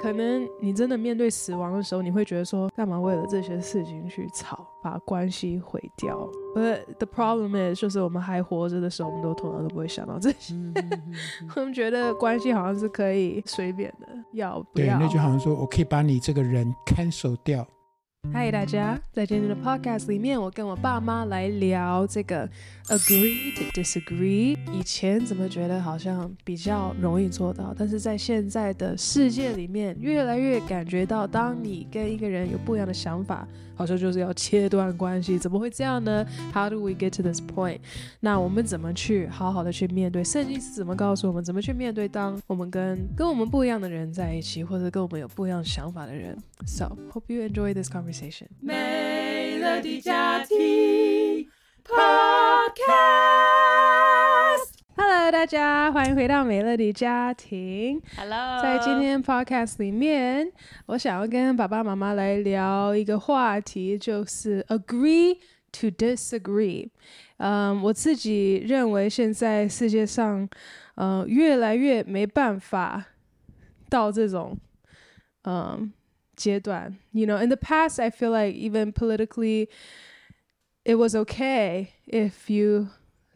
可能你真的面对死亡的时候，你会觉得说，干嘛为了这些事情去吵，把关系毁掉？But the problem is，就是我们还活着的时候，我们都通常都不会想到这些。我们觉得关系好像是可以随便的，要不要？对，那就好像说我可以把你这个人 cancel 掉。嗨，大家，在今天的 podcast 里面，我跟我爸妈来聊这个 agree to disagree。以前怎么觉得好像比较容易做到，但是在现在的世界里面，越来越感觉到，当你跟一个人有不一样的想法，好像就是要切断关系。怎么会这样呢？How do we get to this point？那我们怎么去好好的去面对？圣经是怎么告诉我们怎么去面对？当我们跟跟我们不一样的人在一起，或者跟我们有不一样想法的人。So hope you enjoy this conversation. 美乐的家庭 Podcast，Hello，大家欢迎回到美乐的家庭。Hello，在今天 Podcast 里面，我想要跟爸爸妈妈来聊一个话题，就是 Agree to Disagree。嗯，我自己认为现在世界上，嗯，越来越没办法到这种，嗯。阶段，you know, in the past, I feel like even politically, it was okay if you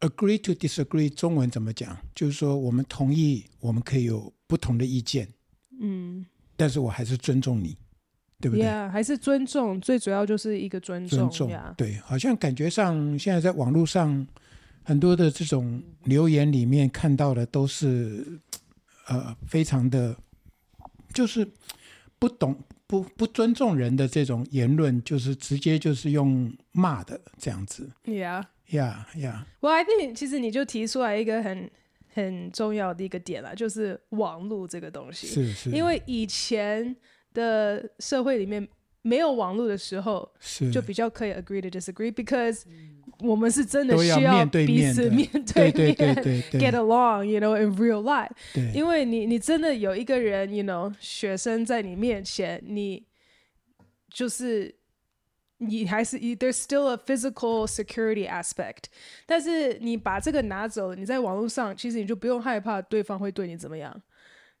agree to disagree 中文怎么讲？就是说我们同意，我们可以有不同的意见，嗯，但是我还是尊重你，对不对？Yeah, 还是尊重，最主要就是一个尊重。尊重，Yeah. 对，好像感觉上现在在网络上很多的这种留言里面看到的都是，呃，非常的，就是不懂。不不尊重人的这种言论，就是直接就是用骂的这样子。Yeah, yeah, yeah. Well, I think 其实你就提出来一个很很重要的一个点啦，就是网络这个东西。是是。因为以前的社会里面没有网络的时候，是就比较可以 agree to disagree，because 我们是真的需要彼此面对面，get along，you know，in real life。对，因为你你真的有一个人，you know，学生在你面前，你就是你还是 there's still a physical security aspect。但是你把这个拿走，你在网络上，其实你就不用害怕对方会对你怎么样，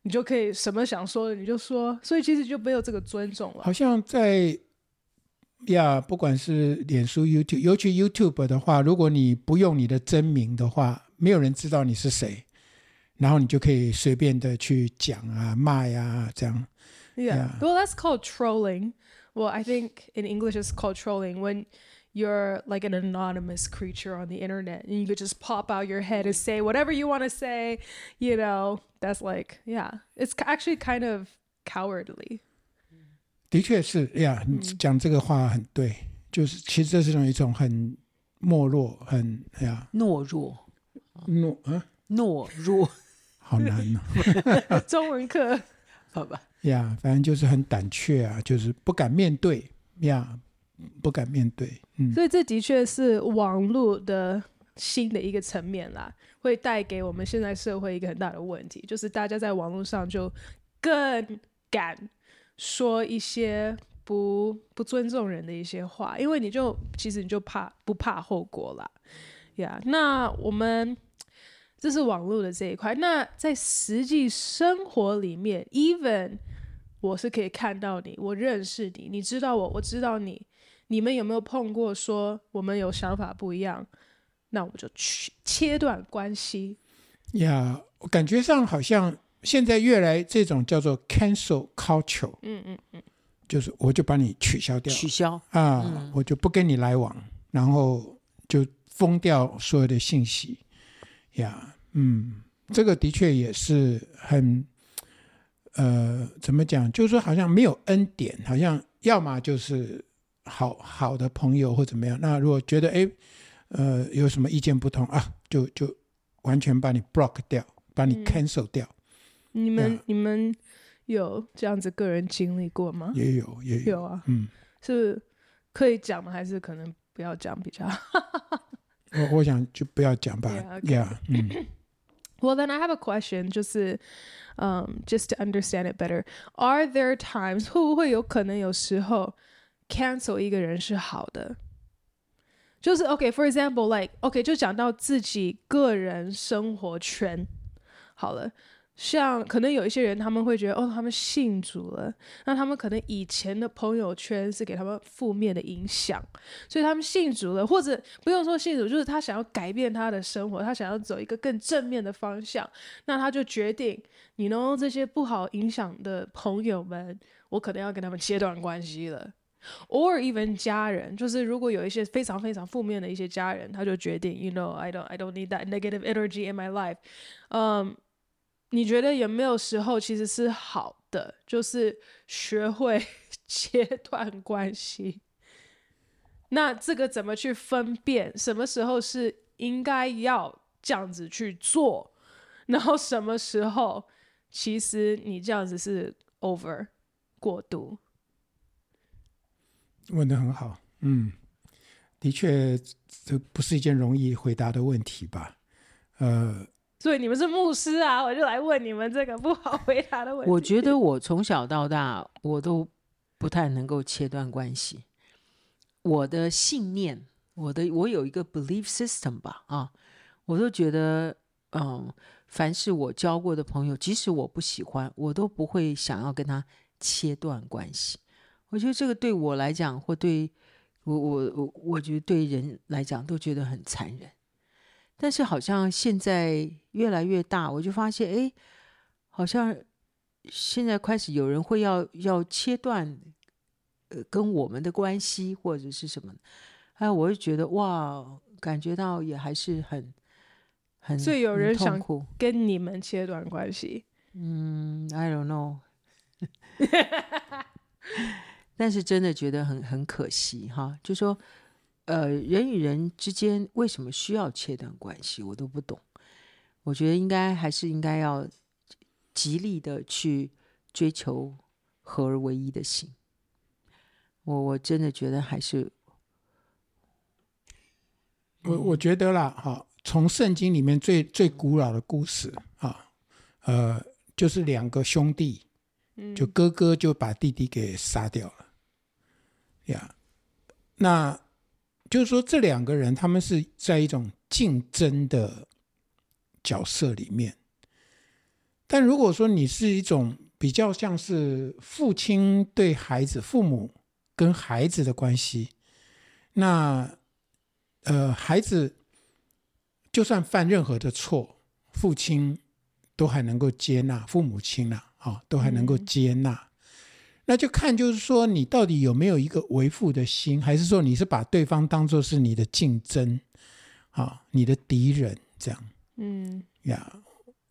你就可以什么想说的你就说，所以其实就没有这个尊重了。好像在。呀，yeah, 不管是脸书、YouTube，尤其 YouTube 的话，如果你不用你的真名的话，没有人知道你是谁，然后你就可以随便的去讲啊、骂呀、啊、这样。Yeah, Yeah. well, that's called trolling. Well, I think in English it's called trolling when you're like an anonymous creature on the internet and you could just pop out your head and say whatever you want to say. You know, that's like, yeah, it's actually kind of cowardly. 的确是呀，你讲这个话很对，嗯、就是其实这是一种一种很懦弱、很呀懦弱、懦啊懦弱，好难呢、啊。中文课，好吧。 呀，反正就是很胆怯啊，就是不敢面对呀，不敢面对。嗯，所以这的确是网络的新的一个层面啦，会带给我们现在社会一个很大的问题，就是大家在网络上就更敢。说一些不不尊重人的一些话，因为你就其实你就怕不怕后果啦，呀、那我们这是网络的这一块，那在实际生活里面，even 我是可以看到你，我认识你，你知道我，我知道你，你们有没有碰过说我们有想法不一样，那我就去切断关系。呀，我感觉上好像。现在越来这种叫做 cancel culture，嗯嗯嗯，就是我就把你取消掉，取消。啊，嗯、我就不跟你来往，然后就封掉所有的信息，呀，嗯，这个的确也是很，呃，怎么讲？就是说好像没有恩典，好像要么就是好好的朋友或怎么样。那如果觉得哎，呃，有什么意见不同啊，就就完全把你 block 掉，把你 cancel 掉。你们你们有这样子个人经历过吗？也有，也有，有啊。嗯，是可以讲吗？还是可能不要讲比较好？我我想就不要讲吧。Yeah, okay. Yeah，嗯。Well, then I have a question. 就是，嗯、um,，just to understand it better, are there times 会不会有可能有时候 cancel 一个人是好的？就是 OK，for、okay, example，like OK，、okay, 就讲到自己个人生活圈好了。 像可能有一些人，他们会觉得哦，他们信主了，那他们可能以前的朋友圈是给他们负面的影响，所以他们信主了，或者不用说信主，就是他想要改变他的生活，他想要走一个更正面的方向，那他就决定，你 know 这些不好影响的朋友们，我可能要跟他们切断关系了，or even 家人，就是如果有一些非常非常负面的一些家人，他就决定，you know I don't I don't need that negative energy in my life，嗯、你觉得有没有时候其实是好的，就是学会 切断关系？那这个怎么去分辨？什么时候是应该要这样子去做？然后什么时候其实你这样子是 over 过度？问得很好，嗯，的确，这不是一件容易回答的问题吧？呃。所以你们是牧师啊，我就来问你们这个不好回答的问题。我觉得我从小到大，我都不太能够切断关系。我的信念，我的我有一个 belief system 吧，啊，我都觉得，嗯，凡是我交过的朋友，即使我不喜欢，我都不会想要跟他切断关系。我觉得这个对我来讲，或对我我我，我觉得对人来讲，都觉得很残忍。但是好像现在越来越大，我就发现，哎，好像现在开始有人会要要切断，呃，跟我们的关系或者是什么，哎，我就觉得哇，感觉到也还是很很，所以有人想跟你们切断关系。嗯，I don't know，但是真的觉得很很可惜哈，就说。呃，人与人之间为什么需要切断关系？我都不懂。我觉得应该还是应该要极力的去追求合而为一的心。我我真的觉得还是，我我觉得啦，哈，从圣经里面最最古老的故事啊，呃，就是两个兄弟，就哥哥就把弟弟给杀掉了，呀，那。就是说，这两个人他们是在一种竞争的角色里面。但如果说你是一种比较像是父亲对孩子、父母跟孩子的关系，那呃，孩子就算犯任何的错，父亲都还能够接纳，父母亲啊，啊，都还能够接纳。嗯那就看，就是说你到底有没有一个为父的心，还是说你是把对方当作是你的竞争，啊，你的敌人这样？嗯，呀，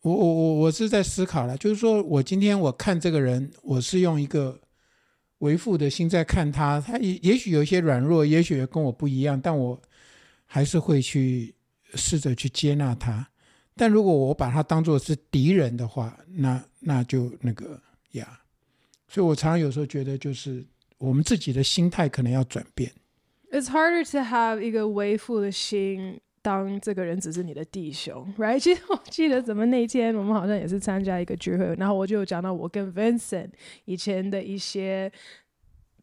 我我我我是在思考了，就是说我今天我看这个人，我是用一个为父的心在看他，他也也许有一些软弱，也许跟我不一样，但我还是会去试着去接纳他。但如果我把他当做是敌人的话，那那就那个呀。所以我常常有时候觉得，就是我们自己的心态可能要转变。It's harder to have 一个为父的心，当这个人只是你的弟兄，right？其实我记得怎么那天我们好像也是参加一个聚会，然后我就讲到我跟 Vincent 以前的一些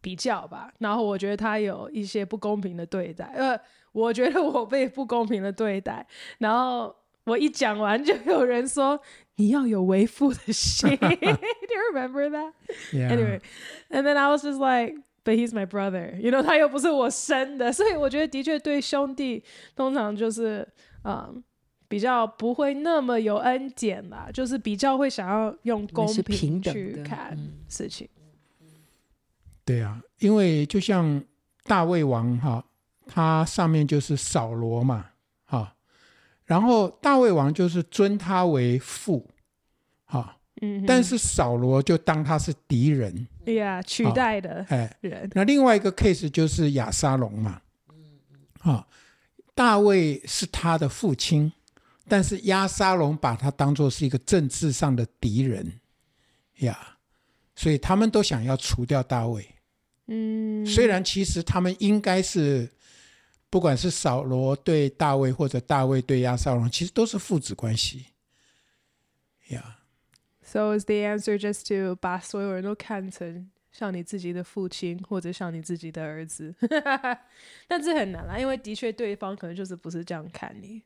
比较吧，然后我觉得他有一些不公平的对待，呃，我觉得我被不公平的对待，然后。我一讲完，就有人说你要有为父的心。Do you remember that? Yeah. Anyway, and then I was just like, but he's my brother. You know，他又不是我生的，所以我觉得的确对兄弟通常就是嗯比较不会那么有恩典啦，就是比较会想要用公平去看事情。对啊，因为就像大卫王哈，他上面就是扫罗嘛。然后大卫王就是尊他为父，哈，嗯，但是扫罗就当他是敌人，对呀，取代的，哎，人。那另外一个 case 就是亚沙龙嘛，啊，大卫是他的父亲，但是亚沙龙把他当做是一个政治上的敌人，呀，所以他们都想要除掉大卫。嗯，虽然其实他们应该是，不管是扫罗对大卫，或者大卫对亚撒龙，其实都是父子关系。呀、yeah.。So is the answer just to 把所有人都看成像你自己的父亲，或者像你自己的儿子？但这很难啦，因为的确对方可能就是不是这样看你。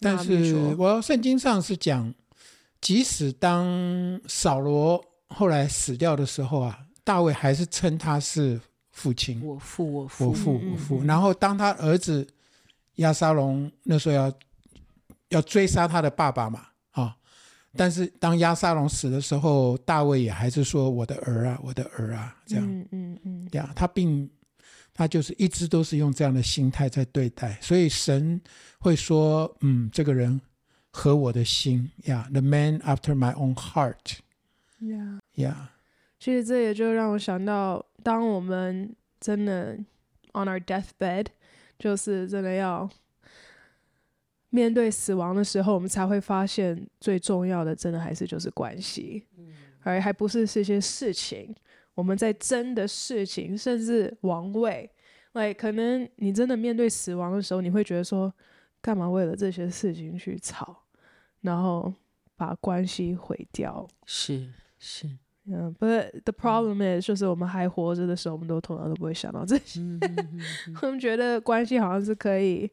但是我圣经上是讲，即使当扫罗后来死掉的时候啊，大卫还是称他是父亲，我父，我父，我父，我父。然后当他儿子亚沙龙那时候要要追杀他的爸爸嘛，啊，但是当亚沙龙死的时候，大卫也还是说我的儿啊，我的儿啊，这样，嗯嗯嗯，这样，他并。他就是一直都是用这样的心态在对待，所以神会说：“嗯，这个人合我的心。呀，yeah，the man after my own heart。” Yeah，呀，其实这也就让我想到，当我们真的 on our deathbed，就是真的要面对死亡的时候，我们才会发现最重要的，真的还是就是关系，而还不是这些事情。我们在争的事情，甚至王位，like, 可能你真的面对死亡的时候，你会觉得说，干嘛为了这些事情去吵，然后把关系毁掉？是是，嗯、yeah,，but the problem is，就是我们还活着的时候，我们都通常都不会想到这些，我们觉得关系好像是可以，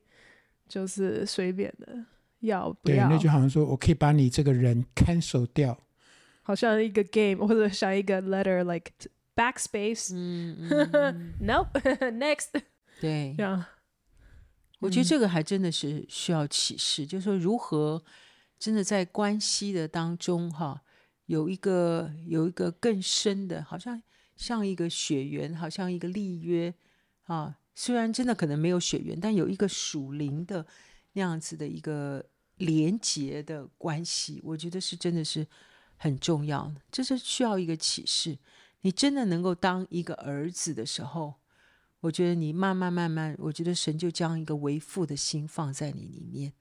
就是随便的，要不要？对，那就好像说我可以把你这个人 cancel 掉，好像一个 game 或者像一个 letter，like。Backspace，嗯，Nope，Next，对，Yeah. 我觉得这个还真的是需要启示，嗯、就是说如何真的在关系的当中哈，有一个有一个更深的，好像像一个血缘，好像一个立约啊，虽然真的可能没有血缘，但有一个属灵的那样子的一个连结的关系，我觉得是真的是很重要的，这是需要一个启示。你真的能够当一个儿子的时候，我觉得你慢慢慢慢，我觉得神就将一个为父的心放在你里面，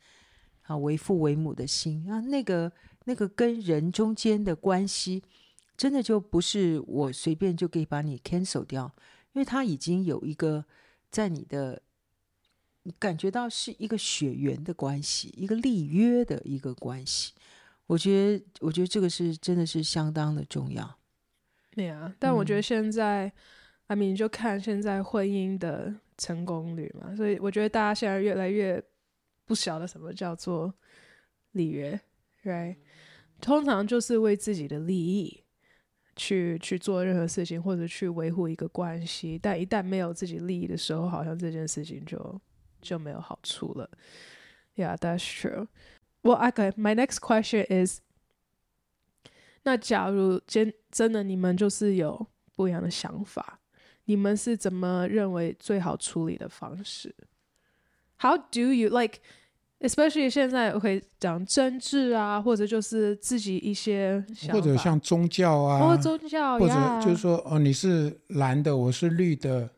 啊，为父为母的心啊，那个那个跟人中间的关系，真的就不是我随便就可以把你 cancel 掉，因为他已经有一个在你的，感觉到是一个血缘的关系，一个立约的一个关系，我觉得我觉得这个是真的是相当的重要。对啊，但我觉得现在，阿、嗯、明就看现在婚姻的成功率嘛，所以我觉得大家现在越来越不晓得什么叫做立约，right？通常就是为自己的利益去去做任何事情，或者去维护一个关系，但一旦没有自己利益的时候，好像这件事情就就没有好处了。Yeah, that's true. Well, okay, my next question is. 那假如真真的你们就是有不一样的想法，你们是怎么认为最好处理的方式？How do you like? Especially 现在我可以讲政治啊，或者就是自己一些，或者像宗教啊，或者宗教，或者就是说哦，你是蓝的，我是绿的，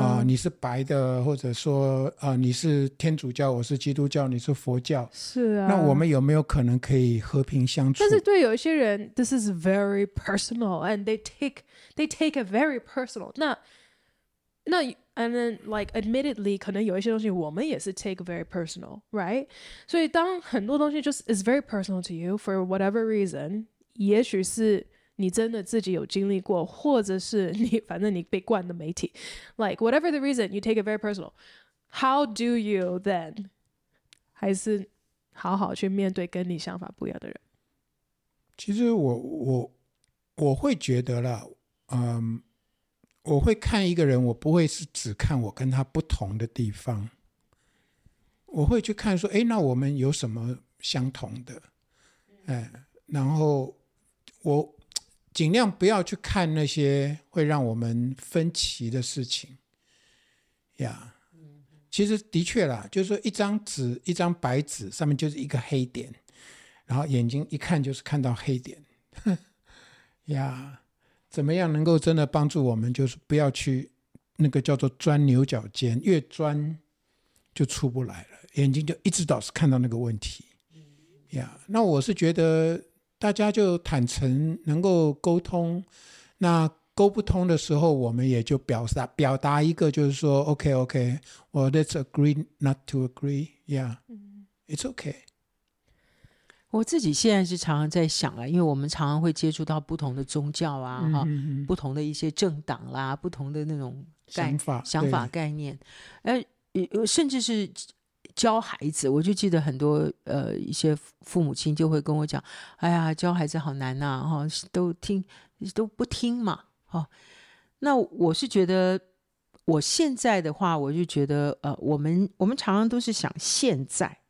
啊、呃，你是白的，或者说啊、呃，你是天主教，我是基督教，你是佛教，是啊。那我们有没有可能可以和平相处？但是对有一些人，this is very personal and they take they take it very personal 那。那那。And then, like, admittedly，可能有一些东西我们也是 take very personal，right？所以当很多东西就是 is very personal to you for whatever reason，也许是你真的自己有经历过，或者是你反正你被灌的媒体，like whatever the reason，you take it very personal。How do you then？还是好好去面对跟你想法不一样的人？其实我我我会觉得啦，嗯。 我会看一个人，我不会是只看我跟他不同的地方，我会去看说，哎，那我们有什么相同的？哎，然后我尽量不要去看那些会让我们分歧的事情。呀，其实的确啦，就是说一张纸，一张白纸上面就是一个黑点，然后眼睛一看就是看到黑点，呀。怎么样能够真的帮助我们？就是不要去那个叫做钻牛角尖，越钻就出不来了，眼睛就一直老是看到那个问题。呀、那我是觉得大家就坦诚，能够沟通。那沟不通的时候，我们也就表达表达一个，就是说，OK OK，我、well, let's agree not to agree，yeah，it's OK。我自己现在是常常在想啊，因为我们常常会接触到不同的宗教啊，哈、嗯，不同的一些政党啦，不同的那种想法、想法概念，呃，甚至是教孩子，我就记得很多呃一些父母亲就会跟我讲，哎呀，教孩子好难呐、啊，哈，都听都不听嘛，哈，那我是觉得我现在的话，我就觉得呃，我们我们常常都是想现在。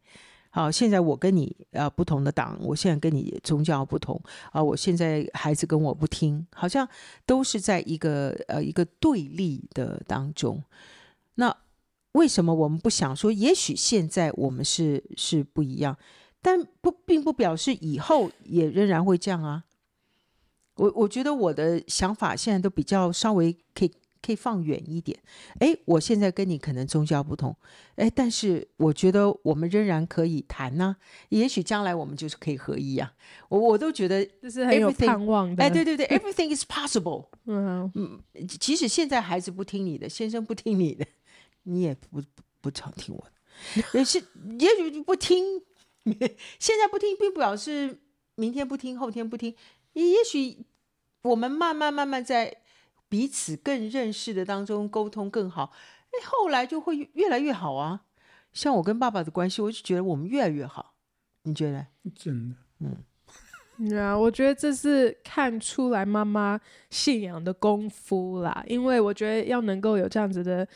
好，现在我跟你呃不同的党，我现在跟你宗教不同啊，我现在孩子跟我不听，好像都是在一个呃一个对立的当中。那为什么我们不想说，也许现在我们是是不一样，但不并不表示以后也仍然会这样啊。我我觉得我的想法现在都比较稍微可以。可以放远一点，哎，我现在跟你可能宗教不同，哎，但是我觉得我们仍然可以谈呢、啊。也许将来我们就是可以合一啊。我我都觉得这是很有盼望的。哎，对对对，everything is possible。嗯嗯，即使现在孩子不听你的，先生不听你的，你也不不，常听我的。也是，也许不听，现在不听，并不表示明天不听，后天不听。也许我们慢慢慢慢在。彼此更认识的当中沟通更好，哎，后来就会越来越好啊。像我跟爸爸的关系，我就觉得我们越来越好。你觉得？真的，嗯，对啊，我觉得这是看出来妈妈信仰的功夫啦。因为我觉得要能够有这样子的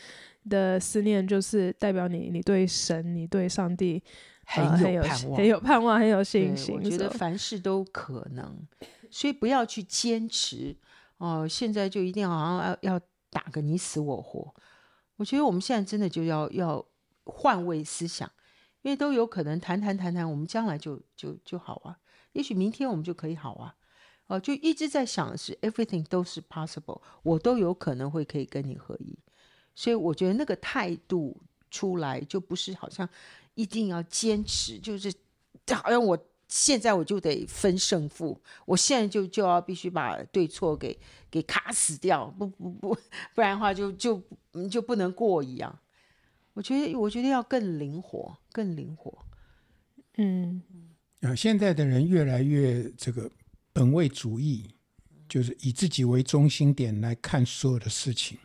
的思念，就是代表你你对神、你对上帝很有盼望、呃、很有盼望、很有信心。我觉得凡事都可能，所以不要去坚持。哦，现在就一定好像要要打个你死我活，我觉得我们现在真的就要要换位思想，因为都有可能谈谈谈谈，我们将来就就就好啊，也许明天我们就可以好啊，哦，就一直在想的是 everything 都是 possible，我都有可能会可以跟你合一，所以我觉得那个态度出来就不是好像一定要坚持，就是好像我。现在我就得分胜负，我现在就就要必须把对错给给卡死掉，不不不，不然的话就就就不能过一样。我觉得我觉得要更灵活，更灵活。嗯，啊，现在的人越来越这个本位主义，就是以自己为中心点来看所有的事情，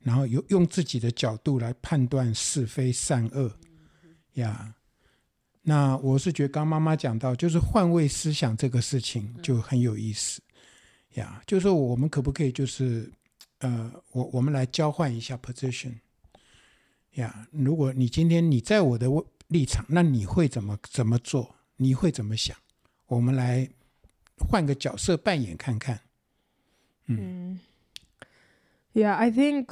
然后用用自己的角度来判断是非善恶呀。那我是觉得，刚妈妈讲到，就是换位思想这个事情就很有意思呀。就是说，我们可不可以就是，呃，我我们来交换一下 position 呀？如果你今天你在我的立场，那你会怎么怎么做？你会怎么想？我们来换个角色扮演看看。嗯，Yeah，I think，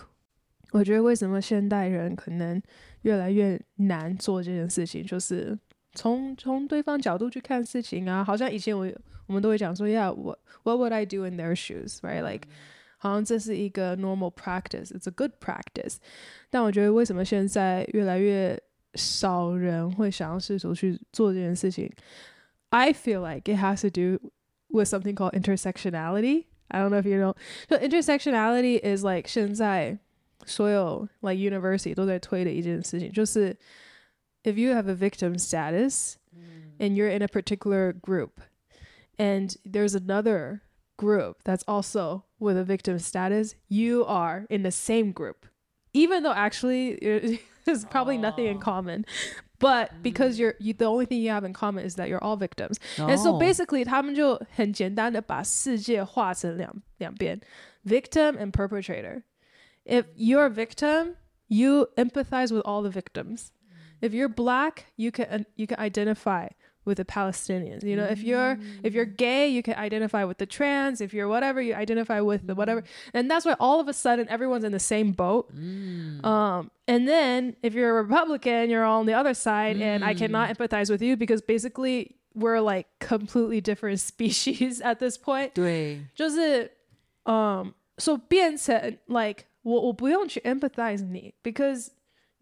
我觉得为什么现代人可能越来越难做这件事情，就是。从从对方角度去看事情啊，好像以前我我们都会讲说，Yeah，what what would I do in their shoes，right？Like，好像这是一个 normal practice，it's a good practice。但我觉得为什么现在越来越少人会想要试图去做这件事情？I feel like it has to do with something called intersectionality. I don't know if you know. So intersectionality is like 现在所有 like university 都在推的一件事情，就是。 if you have a victim status mm. and you're in a particular group and there's another group that's also with a victim status, you are in the same group, even though actually there's probably oh. nothing in common. But mm. because you're you, the only thing you have in common is that you're all victims. Oh. And so basically 他们就很简单的把世界划成两两边 victim and perpetrator. If you're a victim, you empathize with all the victims if you're black, you can you can identify with the Palestinians. You know, mm. if you're if you're gay, you can identify with the trans. If you're whatever, you identify with the whatever. And that's why all of a sudden everyone's in the same boat. Mm. Um, and then if you're a Republican, you're all on the other side, mm. and I cannot mm. empathize with you because basically we're like completely different species at this point. 对，就是嗯，so 变成 like 我我不用去 empathize 你 because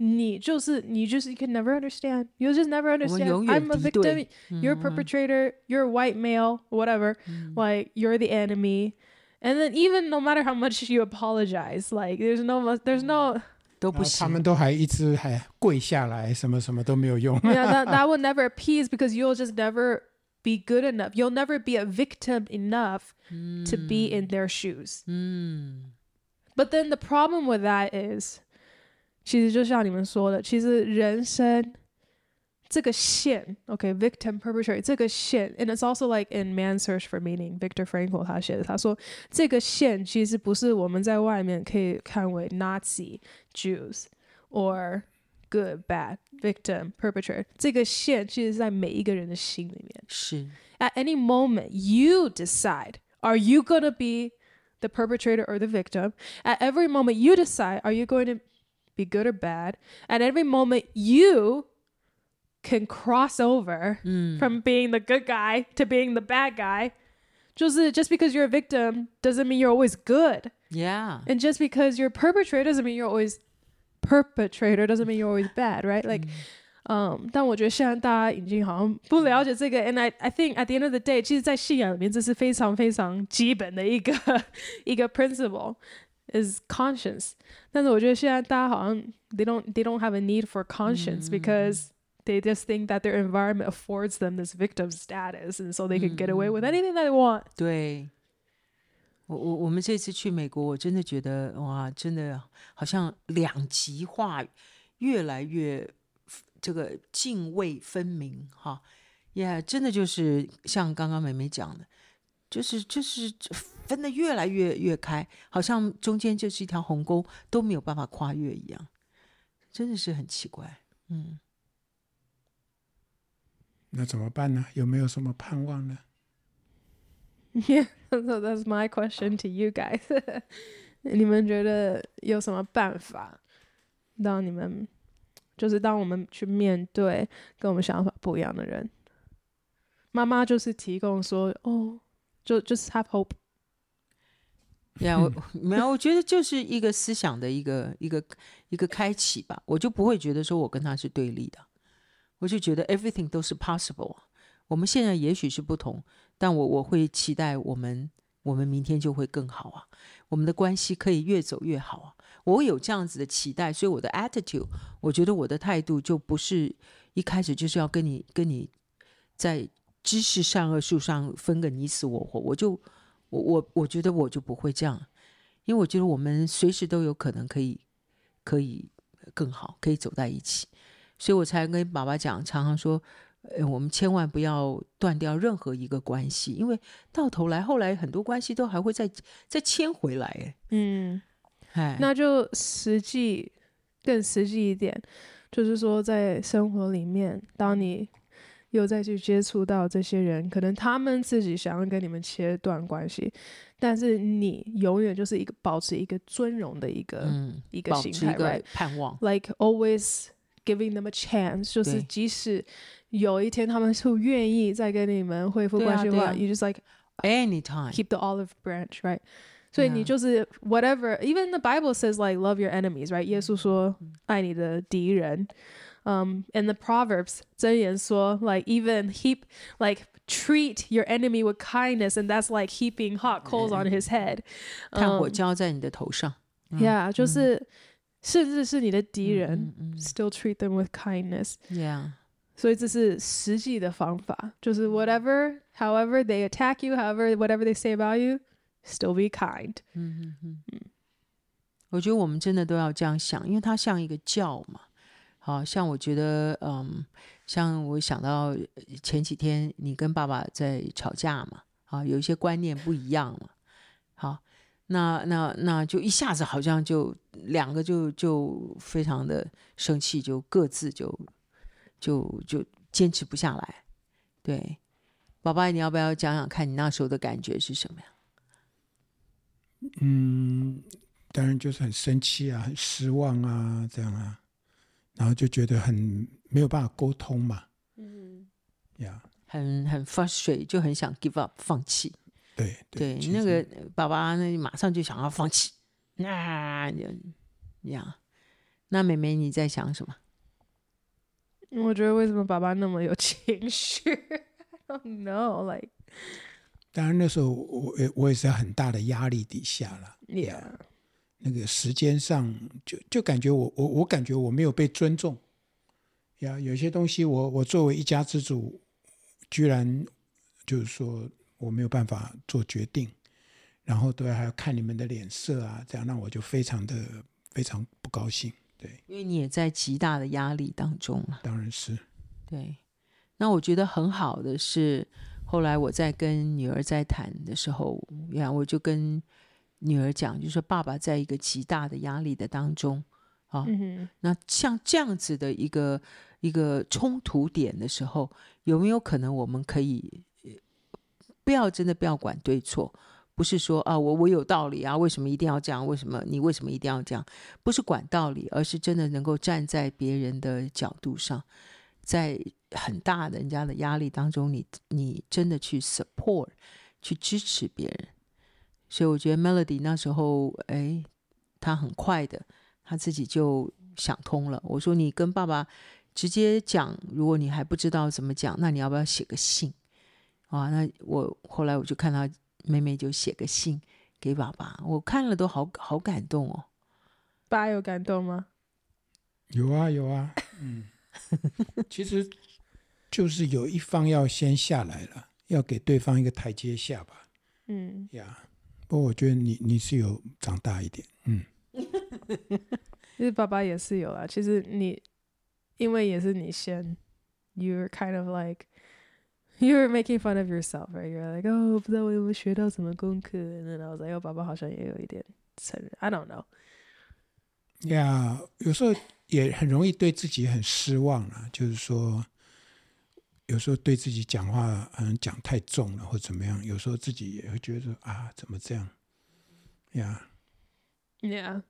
你就是你就是 you can never understand. You just never understand. 我们永远 I'm a 敌 victim. 对 You're a perpetrator. You're a white male. Whatever. Like you're the enemy. And then even no matter how much you apologize, like there's no there's no 都不然后他们行。都还一直还跪下来，什么什么都没有用。 yeah that that will never appease because you'll just never be good enough. You'll never be a victim enough to be in their shoes. 嗯， But then the problem with that is， 其实就像你们说的，其实人生这个线，OK，victim、perpetrator 这个线，and it's also like in Man Search for Meaning，Victor Frankl 他写的，他说这个线其实不是我们在外面可以看为 Nazi、Jews or good、bad、victim、perpetrator，这个线其实在每一个人的心里面。是 At any moment, you decide are you going to be the perpetrator or the victim? At every moment, you decide are you going to be good or bad? At every moment, you can cross over from being the good guy to being the bad guy. 就是 just because you're a victim doesn't mean you're always good. ，Yeah， And just because you're a perpetrator doesn't mean you're always perpetrator doesn't mean you're always bad, right? Like, um, 但我觉得现在大家已经好像不了解这个，and I I think at the end of the day，其实，在信仰里面，这是非常非常基本的一个一个 principle is conscience。但是我觉得现在大家好像 they don't they don't have a need for conscience because they just think that their environment affords them this victim status, and so they can get away with anything that they want. 对。我我我们这次去美国，我真的觉得哇，真的好像两极化越来越这个泾渭分明哈，也、真的就是像刚刚美美讲的，就是就是 分得越来越越开，好像中间就是一条鸿沟都没有办法跨越一样，真的是很奇怪。嗯，那怎么办呢？有没有什么盼望呢？Yeah, so that's my question to you guys. 你们觉得有什么办法，让你们就是当我们去面对跟我们想法不一样的人？妈妈就是提供说，哦，就就是 have hope。呀、yeah,，我 没有，我觉得就是一个思想的一个一个一个开启吧，我就不会觉得说我跟他是对立的，我就觉得 everything 都是 possible。我们现在也许是不同，但我我会期待我们我们明天就会更好啊，我们的关系可以越走越好啊。我有这样子的期待，所以我的 attitude，我觉得我的态度就不是一开始就是要跟你跟你在知识善恶树上分个你死我活，我就我我我觉得我就不会这样，因为我觉得我们随时都有可能可以可以更好，可以走在一起，所以我才跟爸爸讲，常常说。呃，我们千万不要断掉任何一个关系，因为到头来，后来很多关系都还会再再牵回来。哎，嗯，哎，那就实际更实际一点，就是说在生活里面，当你有再去接触到这些人，可能他们自己想要跟你们切断关系，但是你永远就是一个保持一个尊荣的一个、嗯、一个心态，一个 right? 盼望，like always giving them a chance，就是即使。有一天他们是愿意再跟你们恢复关系的话、啊啊、，you just like anytime keep the olive branch, right？所以你就是 whatever，even the Bible says like love your enemies，right？耶稣说爱你的敌人，嗯、um,，and the Proverbs 箴言说 like even heap like treat your enemy with kindness，and that's like heaping hot coals on his head，炭火浇在你的头上、um, ，yeah，、嗯、就是甚至是你的敌人、嗯、，still treat them with kindness，yeah。所以这是实际的方法，就是 whatever, however they attack you, however whatever they say about you, still be kind。嗯嗯嗯，我觉得我们真的都要这样想，因为它像一个教嘛。 好像我觉得，嗯，像我想到前几天你跟爸爸在吵架嘛，啊，有一些观念不一样嘛。好，那那那就一下子好像就两个就就非常的生气，就各自就。就就坚持不下来，对，宝宝，你要不要讲讲看你那时候的感觉是什么呀？嗯，当然就是很生气啊，很失望啊，这样啊，然后就觉得很没有办法沟通嘛，嗯，呀、yeah，很很 frustrated，就很想 give up，放弃。对对，对那个爸爸那马上就想要放弃，那呀。那妹妹你在想什么？我觉得为什么爸爸那么有情绪？I don't know, like。当然那时候我我也是在很大的压力底下了。Yeah，那个时间上就就感觉我我我感觉我没有被尊重。呀，有些东西我我作为一家之主，居然就是说我没有办法做决定，然后都要还要看你们的脸色啊，这样让我就非常的非常不高兴。对，因为你也在极大的压力当中嘛。当然是。对，那我觉得很好的是，后来我在跟女儿在谈的时候，呀，我就跟女儿讲，就是说爸爸在一个极大的压力的当中啊。嗯。那像这样子的一个一个冲突点的时候，有没有可能我们可以不要真的不要管对错？不是说啊，我我有道理啊，为什么一定要这样？为什么你为什么一定要这样？不是管道理，而是真的能够站在别人的角度上，在很大的人家的压力当中，你你真的去 support，去支持别人。所以我觉得 Melody 那时候，哎，他很快的，他自己就想通了。我说你跟爸爸直接讲，如果你还不知道怎么讲，那你要不要写个信？啊，那我后来我就看他。妹妹就写个信给爸爸，我看了都好好感动哦。爸有感动吗？有啊有啊，嗯，其实就是有一方要先下来了，要给对方一个台阶下吧。嗯呀，不过我觉得你你是有长大一点，嗯。其实爸爸也是有啊，其实你因为也是你先，you're kind of like。You were making fun of yourself, right? You're like, oh, 不知道我有没有学到什么功课。And then I was like, oh, 爸爸好像也有一点承认。I don't know. Yeah，有时候也很容易对自己很失望啊。就是说，有时候对自己讲话嗯讲太重了，或怎么样。有时候自己也会觉得啊，怎么这样？Yeah. Yeah.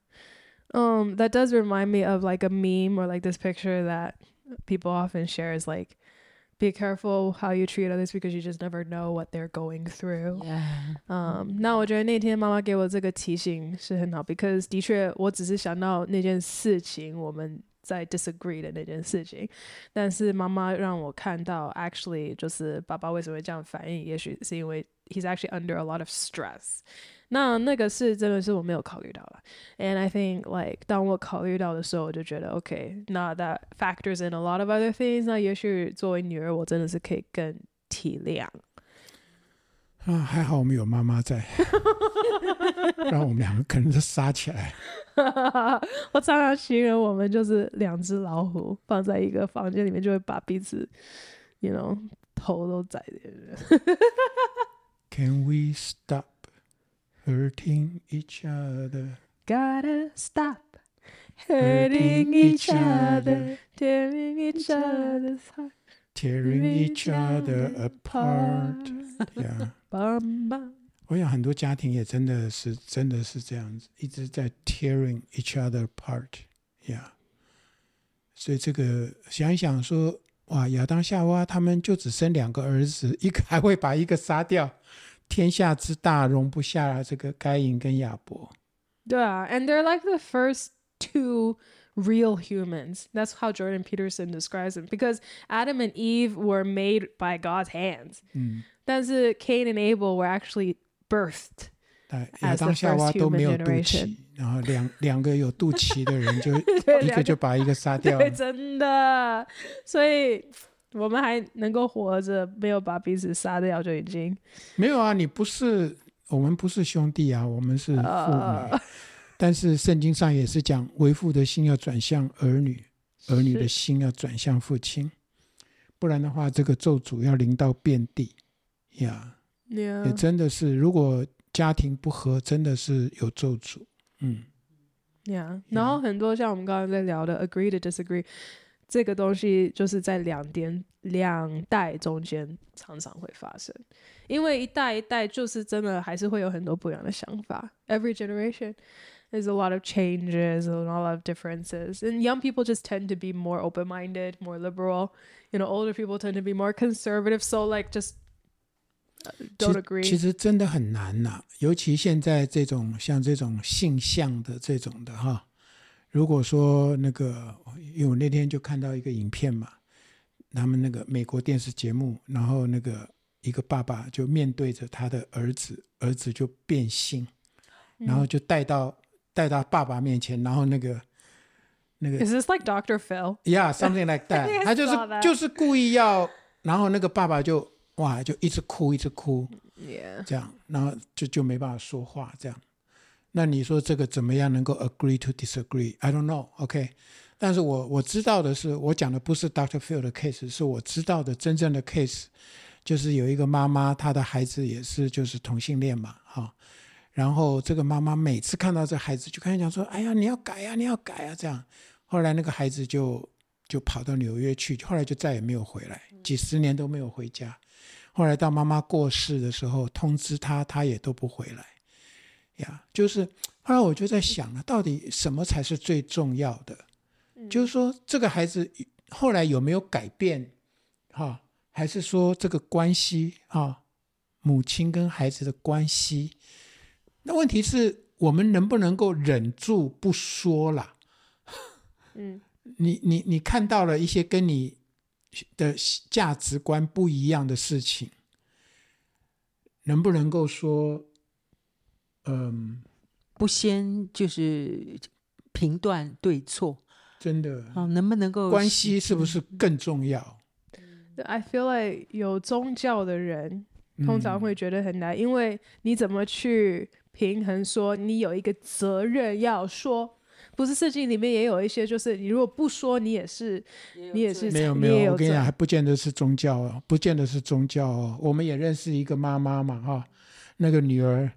Um, that does remind me of like a meme or like this picture that people often share is like. Be careful how you treat others because you just never know what they're going through. Yeah. Um, 那我觉得那天妈妈给我这个提醒是很好，because 的确我只是想到那件事情，我们 在 disagree 的那件事情，但是妈妈让我看到，actually 就是爸爸为什么会这样反应，也许是因为 he's actually under a lot of stress。那那个是真的是我没有考虑到了，and I think like 当我考虑到的时候，我就觉得 OK，那 that factors in a lot of other things。那也许作为女儿，我真的是可以更体谅。啊，还好我们有妈妈在，让我们两个可能就杀起来。我常常形容我们就是两只老虎放在一个房间里面，就会把彼此，you know，头都宰掉。Can we stop? Hurting each other. Gotta stop hurting each other, tearing each other's heart, tearing each other apart. Yeah. 我想很多家庭也真的是真的是这样子，一直在 tearing each other apart. Yeah. 所以这个想一想说，哇，亚当夏娃他们就只生两个儿子，一个还会把一个杀掉。天下之大，容不下这个该隐跟亚伯。对啊，and they're like the first two real humans. That's how Jordan Peterson describes them. Because Adam and Eve were made by God's hands. 嗯，但是 Cain and Abel were actually birthed. 亚当夏娃都没有肚脐，然后两 两个有肚脐的人就 一个就把一个杀掉了。对，真的，所以。我们还能够活着，没有把彼此杀掉就已经没有啊！你不是我们不是兄弟啊，我们是父女。Uh, 但是圣经上也是讲，为父的心要转向儿女，儿女的心要转向父亲，不然的话，这个咒诅要临到遍地呀。Yeah. 也真的是，如果家庭不和，真的是有咒诅。嗯，Yeah. 然后很多像我们刚刚在聊的，agree to disagree。这个东西就是在两点两代中间常常会发生，因为一代一代就是真的还是会有很多不一样的想法。Every generation there's a lot of changes and a lot of differences, and young people just tend to be more open-minded, more liberal. You know, older people tend to be more conservative. So like just agree. 其实，其实真的很难呐，尤其现在这种像这种性向的这种的哈。如果说那个，因为我那天就看到一个影片嘛，他们那个美国电视节目，然后那个一个爸爸就面对着他的儿子，儿子就变性，然后就带到、嗯、带到爸爸面前，然后那个那个 Is this like Doctor Phil? Yeah, something like that. 他就是就是故意要，然后那个爸爸就哇就一直哭一直哭.这样，然后就就没办法说话这样。那你说这个怎么样能够 agree to disagree？I don't know，OK？、Okay? 但是我我知道的是，我讲的不是 Doctor Phil 的 case，是我知道的真正的 case，就是有一个妈妈，她的孩子也是就是同性恋嘛，哈、哦。然后这个妈妈每次看到这孩子，就开始讲说：“哎呀，你要改呀、啊，你要改呀、啊。”这样，后来那个孩子就就跑到纽约去，后来就再也没有回来，几十年都没有回家。后来到妈妈过世的时候，通知他，他也都不回来。呀，就是后来我就在想了，到底什么才是最重要的？嗯、就是说，这个孩子后来有没有改变？哈，还是说这个关系哈，母亲跟孩子的关系？那问题是我们能不能够忍住不说了？嗯，你你你看到了一些跟你的价值观不一样的事情，能不能够说？嗯，不先就是评断对错，真的啊，能不能够关系是不是更重要？I feel like 有宗教的人通常会觉得很难，嗯、因为你怎么去平衡说你有一个责任要说？不是圣经里面也有一些，就是你如果不说，你也是你也是没有没有，有我跟你讲，还不见得是宗教哦，不见得是宗教哦。我们也认识一个妈妈嘛，哈，那个女儿。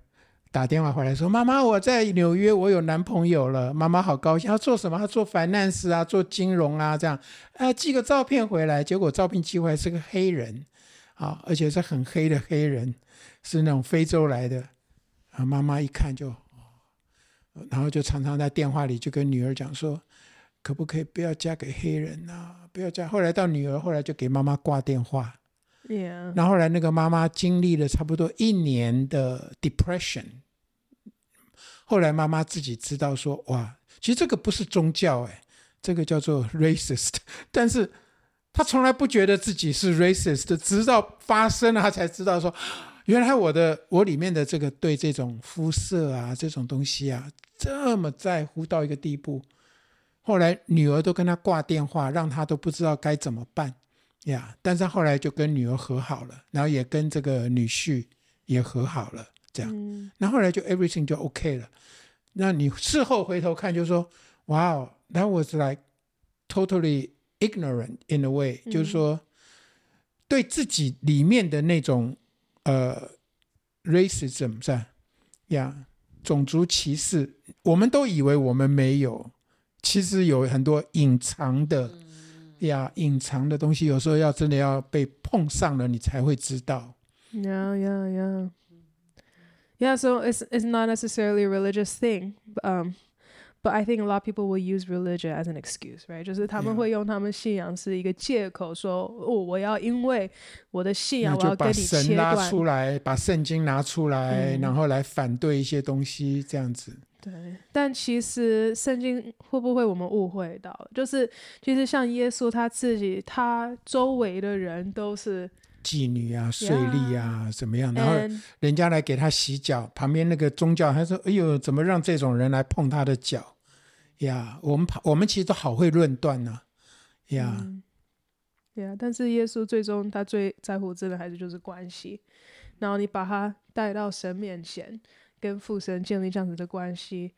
打电话回来说：“妈妈，我在纽约，我有男朋友了。”妈妈好高兴，她做什么？她做 finance 啊，做金融啊，这样。哎，寄个照片回来，结果照片寄回来是个黑人，啊，而且是很黑的黑人，是那种非洲来的。啊，妈妈一看就，然后就常常在电话里就跟女儿讲说：“可不可以不要嫁给黑人啊？不要嫁。”后来到女儿，后来就给妈妈挂电话。Yeah. 然后后来那个妈妈经历了差不多一年的 depression。后来妈妈自己知道说，哇，其实这个不是宗教，哎，这个叫做 racist。但是她从来不觉得自己是 racist，直到发生了，她才知道说，原来我的我里面的这个对这种肤色啊，这种东西啊，这么在乎到一个地步。后来女儿都跟他挂电话，让他都不知道该怎么办呀。但是后来就跟女儿和好了，然后也跟这个女婿也和好了。这样，那后来就 everything 就 OK 了。那你事后回头看，就说，哇哦，that was like totally ignorant in a way，嗯，就是说对自己里面的那种呃 racism 是吧？呀，种族歧视，我们都以为我们没有，其实有很多隐藏的呀，隐藏的东西，有时候要真的要被碰上了，你才会知道。Yeah, yeah, yeah. Yeah, so it's it's not necessarily a religious thing, um, but I think a lot of people will use religion as an excuse, right? 就是他们会用他们信仰是一个借口说，说哦，我要因为我的信仰，我要跟你切断。神拉出来，把圣经拿出来，嗯，然后来反对一些东西，这样子。对，但其实圣经会不会我们误会到？就是其实像耶稣他自己，他周围的人都是。妓女啊，税吏啊，怎么样？然后人家来给他洗脚，旁边那个宗教他说：“哎呦，怎么让这种人来碰他的脚？”呀，我们我们其实都好会论断呢。呀，呀，但是耶稣最终他最在乎真的还是就是关系。然后你把他带到神面前，跟父神建立这样子的关系。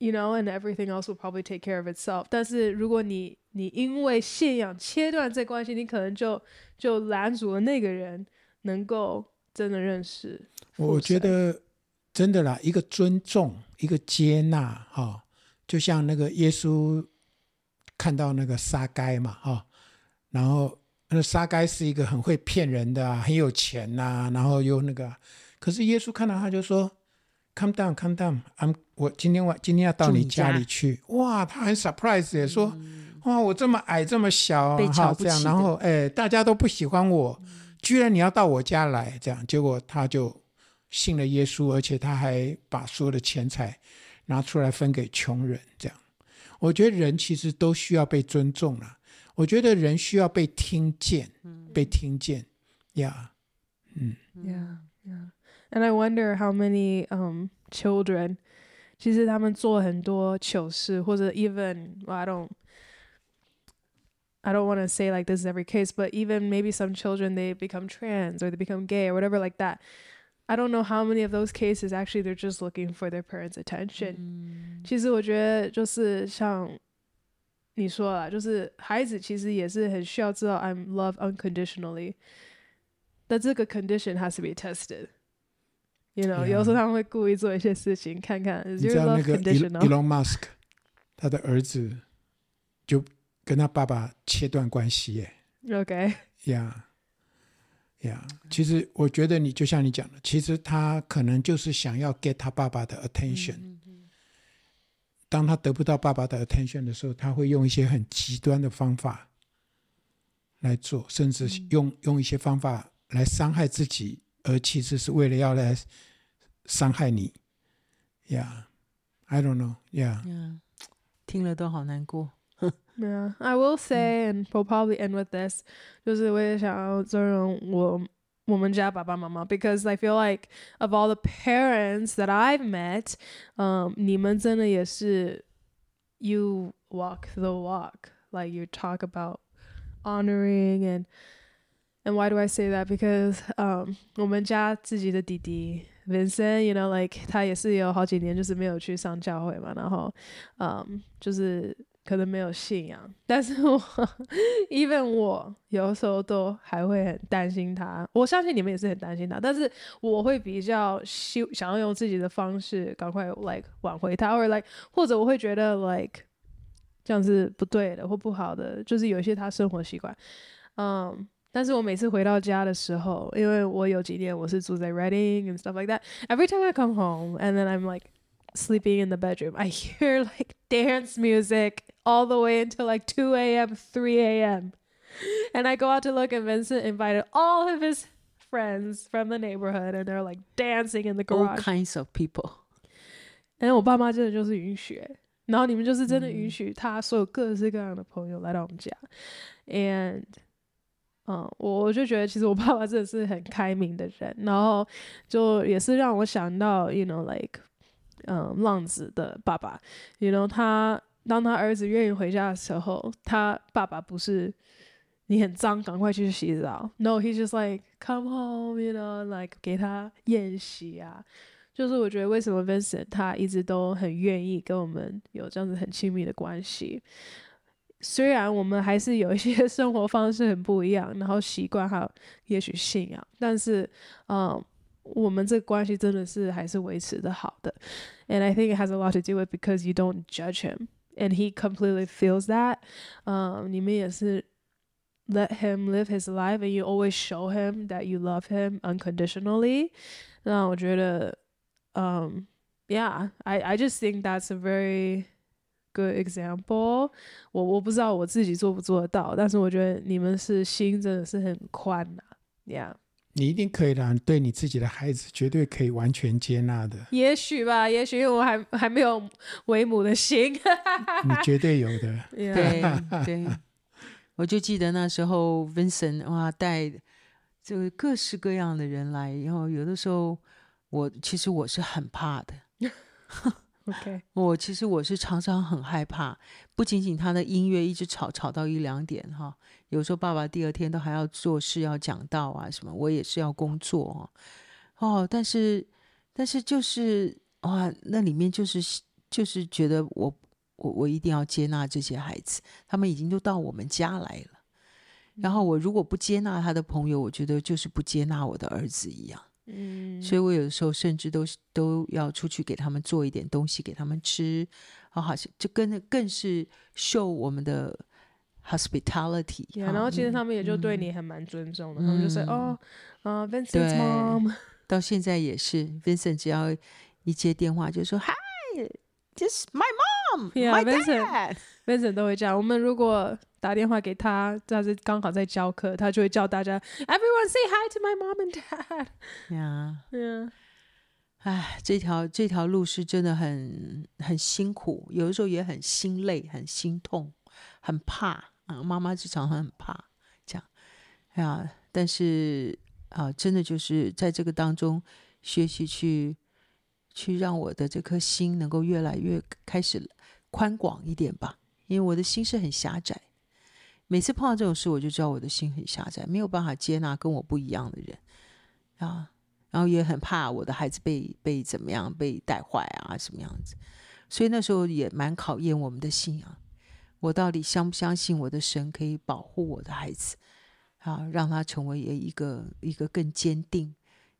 You know, and everything else will probably take care of itself. 但是如果你你因为信仰切断这关系，你可能就就拦阻了那个人能够真的认识。我觉得真的啦，一个尊重，一个接纳，哈、哦，就像那个耶稣看到那个撒该嘛，哈、哦，然后那撒该是一个很会骗人的、啊，很有钱呐、啊，然后又那个，可是耶稣看到他就说。Come down, come down. I'm 我今天晚今天要到你家里去。哇，他很 surprise 也说，嗯、哇，我这么矮这么小，哈，这样，然后哎，大家都不喜欢我，嗯，居然你要到我家来，这样，结果他就信了耶稣，而且他还把所有的钱财 拿出来分给穷人，这样。我觉得人其实都需要被尊重了。我觉得人需要被听见，嗯、被听见，呀、yeah，嗯，yeah yeah。And I wonder how many um children，其实他们做很多糗事，或者 even well, I don't。I don't want to say like this is every case, but even maybe some children they become trans or they become gay or whatever like that. I don't know how many of those cases actually they're just looking for their parents' attention. 嗯、其实我觉得就是像你说啦，就是孩子其实也是很需要知道 I'm loved unconditionally. 但这个 condition has to be tested. You know，、yeah. 有时候他们会故意做一些事情，看看。你知道那个 Elon Musk，他的儿子就。跟他爸爸切断关系耶。OK。 呀，呀，其实我觉得你就像你讲的，其实他可能就是想要 get 他爸爸的 attention。嗯嗯。当他得不到爸爸的 attention 的时候，他会用一些很极端的方法来做，甚至用用一些方法来伤害自己，而其实是为了要来伤害你。Yeah，I don't know。Yeah，听了都好难过。Yeah, I will say, and we'll probably end with this. 就是我也想要尊重我我们家爸爸妈妈，because I feel like of all the parents that I've met, um, 你们真的也是 you walk the walk, like you talk about honoring and and why do I say that? Because um, 我们家自己的弟弟 Vincent, you know, like 他也是有好几年就是没有去上教会嘛，然后嗯，um, 就是。 可能没有信仰，但是我，even 我有时候都还会很担心他。我相信你们也是很担心他，但是我会比较希想要用自己的方式赶快 like 挽回他，或者 like 或者我会觉得 like 这样是不对的或不好的，就是有一些他生活习惯。嗯、但是我每次回到家的时候，因为我有几年我是住在 Reading and stuff like that. Every time I come home and then I'm like sleeping in the bedroom, I hear like dance music. all the way until like 2 a.m., 3 a.m. And I go out to look, and Vincent invited all of his friends from the neighborhood, and they're like dancing in the garage. All kinds of people. And 我爸妈真的就是允许，然后你们就是真的允许他所有各式各样的朋友来到我们家。And 嗯，我就觉得其实我爸爸真的是很开明的人，然后就也是让我想到，you know like， 嗯，浪子的爸爸，you know 他。当他儿子愿意回家的时候，他爸爸不是你很脏，赶快去洗澡。No，he's just like come home，you know，like 给他宴席啊。就是我觉得为什么 Vincent 他一直都很愿意跟我们有这样子很亲密的关系，虽然我们还是有一些 生活方式很不一样，然后习惯还有也许信仰，但是嗯，我们这个关系真的是还是维持的好的。And I think it has a lot to do with because you don't judge him。and he completely feels that. Um, 你们也是 let him live his life, and you always show him that you love him unconditionally. 那我觉得，um, yeah, I I just think that's a very good example. 我我不知道我自己做不做得到，但是我觉得你们是心真的是很宽呐，yeah. 你一定可以的，对你自己的孩子绝对可以完全接纳的。也许吧，也许因为我还还没有为母的心。你绝对有的。对对，我就记得那时候 Vincent 哇带就各式各样的人来，然后有的时候我其实我是很怕的。OK，我其实我是常常很害怕，不仅仅他的音乐一直吵吵到一两点哈。有时候爸爸第二天都还要做事，要讲道啊什么，我也是要工作哦哦。但是，但是就是哇，那里面就是就是觉得我我我一定要接纳这些孩子，他们已经都到我们家来了。然后我如果不接纳他的朋友，我觉得就是不接纳我的儿子一样。嗯，所以我有的时候甚至都都要出去给他们做一点东西给他们吃，好好像就跟更是 show 我们的。hospitality，、yeah, 然后其实他们也就对你还蛮尊重的，嗯、他们就说哦，呃、uh,，Vincent's mom，到现在也是，Vincent 只要一接电话就说 Hi，this my mom，my dad，Vincent 都会这样。我们如果打电话给他，他是刚好在教课，他就会叫大家 Everyone say hi to my mom and dad。Yeah，yeah。哎，这条这条路是真的很很辛苦，有的时候也很心累、很心痛、很怕啊。妈妈就常常很怕这样，哎呀，但是啊，真的就是在这个当中学习去去让我的这颗心能够越来越开始宽广一点吧，因为我的心是很狭窄。每次碰到这种事，我就知道我的心很狭窄，没有办法接纳跟我不一样的人啊。然后也很怕我的孩子被被怎么样被带坏啊，什么样子？所以那时候也蛮考验我们的信仰。我到底相不相信我的神可以保护我的孩子啊，让他成为一个一个更坚定，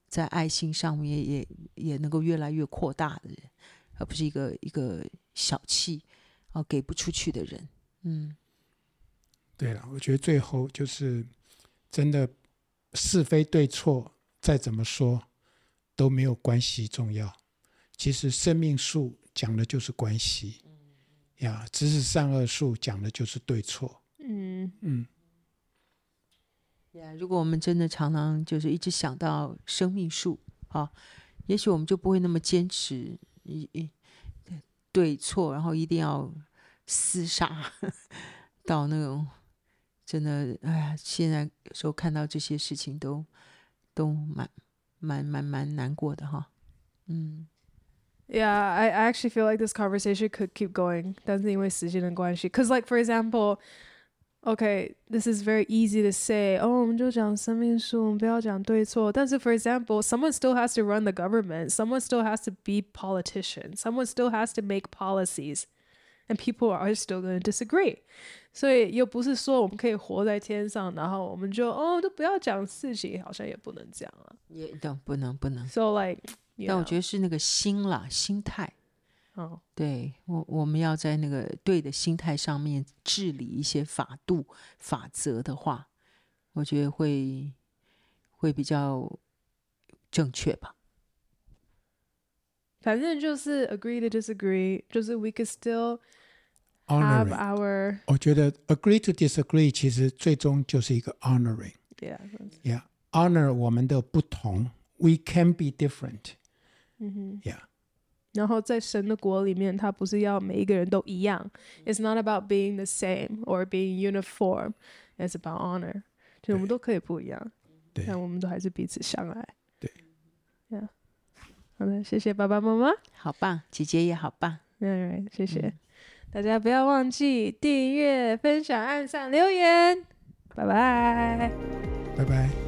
在爱心上面也也能够越来越扩大的人，而不是一个一个小气啊给不出去的人。嗯，对了，我觉得最后就是真的是非对错。再怎么说都没有关系重要。其实生命树讲的就是关系，呀，知识善恶树讲的就是对错。嗯嗯。呀，如果我们真的常常就是一直想到生命树啊，也许我们就不会那么坚持一一对错，然后一定要厮杀到那种真的哎呀，现在有时候看到这些事情都。都蛮蛮蛮蛮难过的哈，嗯，Yeah, I I actually feel like this conversation could keep going，但是因为时间的关系，Cause like for example, okay, this is very easy to say，哦，我们就讲生命树，我们不要讲对错。但是 for example, someone still has to run the government, someone still has to be politician, someone still has to make policies, and people are still going to disagree. 所以又不是说我们可以活在天上，然后我们就哦都不要讲事情，好像也不能这样啊。也都不能不能。So like，但我觉得是那个心啦，心态。 哦，对我我们要在那个对的心态上面治理一些法度法则的话，我觉得会会比较正确吧。反正就是 agree to disagree，就是 we could still。Have our，我觉得 agree to disagree 其实最终就是一个 honoring。Yeah，yeah，honor 我们的不同。We can be different。嗯哼，Yeah。然后在神的国里面，他不是要每一个人都一样。It's not about being the same or being uniform. It's about honor。就我们都可以不一样，但我们都还是彼此相爱。对，Yeah。好的，谢谢爸爸妈妈。好棒，姐姐也好棒。嗯，谢谢。大家不要忘记订阅、分享、按赞、留言，拜拜，拜拜。